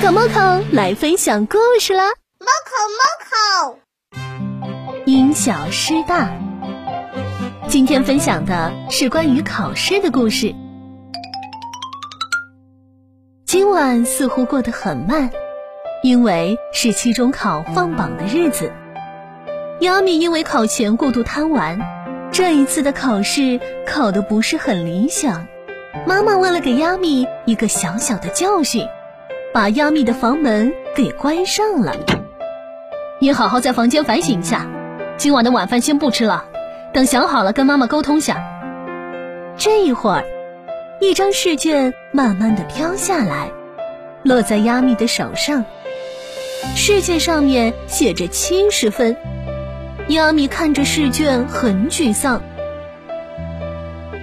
可猫口来分享故事啦！猫口猫口，因小失大。今天分享的是关于考试的故事。今晚似乎过得很慢，因为是期中考放榜的日子。亚米因为考前过度贪玩，这一次的考试考得不是很理想。妈妈为了给亚米一个小小的教训，把亚米的房门给关上了。你好好在房间反省一下，今晚的晚饭先不吃了，等想好了跟妈妈沟通下。这一会儿，一张试卷慢慢的飘下来，落在亚米的手上。试卷上面写着七十分，亚米看着试卷很沮丧。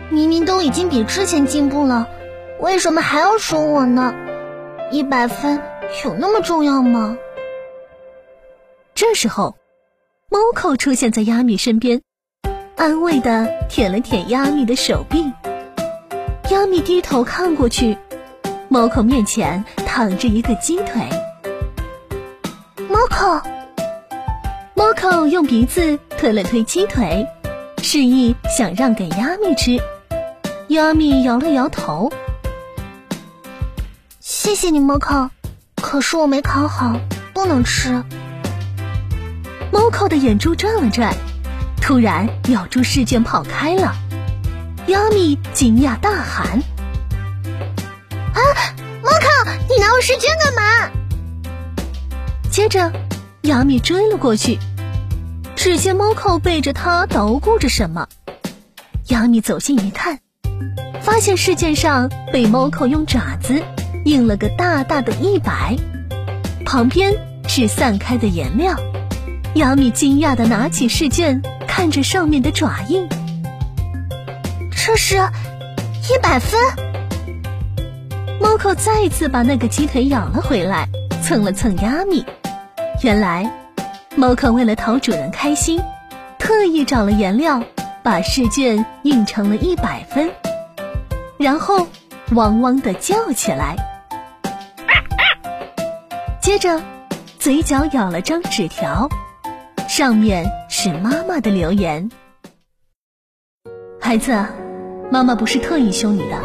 明明都已经比之前进步了，为什么还要说我呢？一百分有那么重要吗？这时候，猫口出现在亚米身边，安慰的舔了舔亚米的手臂。亚米低头看过去，猫口面前躺着一个鸡腿。猫口，猫口用鼻子推了推鸡腿，示意想让给亚米吃。亚米摇了摇头，谢谢你，猫口。可是我没考好，不能吃。猫口的眼珠转了转，突然咬住试卷跑开了。亚米惊讶大喊：“啊，猫口，你拿我试卷干嘛？”接着，亚米追了过去，只见猫口背着他捣鼓着什么。亚米走近一看。发现试卷上被猫口用爪子印了个大大的一百，旁边是散开的颜料。亚米惊讶的拿起试卷，看着上面的爪印，这是一百分。猫口再次把那个鸡腿咬了回来，蹭了蹭亚米。原来，猫口为了讨主人开心，特意找了颜料，把试卷印成了一百分。然后，汪汪的叫起来，接着，嘴角咬了张纸条，上面是妈妈的留言：“孩子，妈妈不是特意凶你的。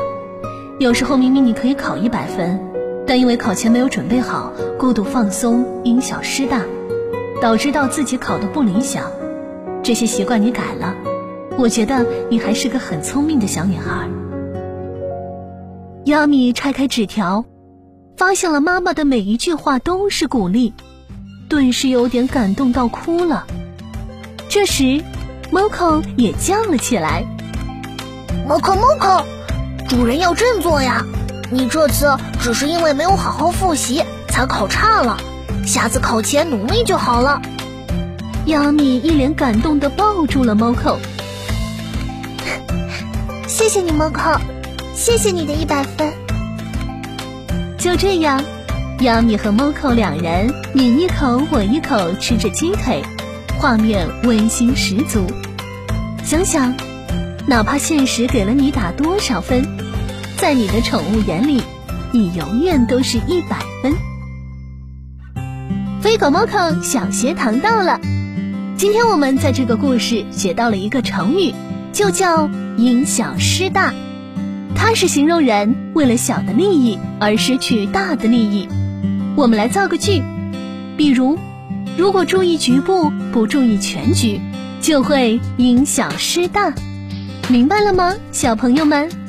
有时候明明你可以考一百分，但因为考前没有准备好，过度放松，因小失大，导致到自己考的不理想。这些习惯你改了，我觉得你还是个很聪明的小女孩。”亚米拆开纸条，发现了妈妈的每一句话都是鼓励，顿时有点感动到哭了。这时，猫口也叫了起来：“猫口，猫口，主人要振作呀！你这次只是因为没有好好复习才考差了，下次考前努力就好了。”亚米一脸感动的抱住了猫口：“ 谢谢你，猫口。”谢谢你的一百分。就这样，亚米和猫口两人你一口我一口吃着鸡腿，画面温馨十足。想想，哪怕现实给了你打多少分，在你的宠物眼里，你永远都是一百分。飞狗猫口小学堂到了，今天我们在这个故事学到了一个成语，就叫因小失大。它是形容人为了小的利益而失去大的利益。我们来造个句，比如，如果注意局部不注意全局，就会因小失大。明白了吗，小朋友们？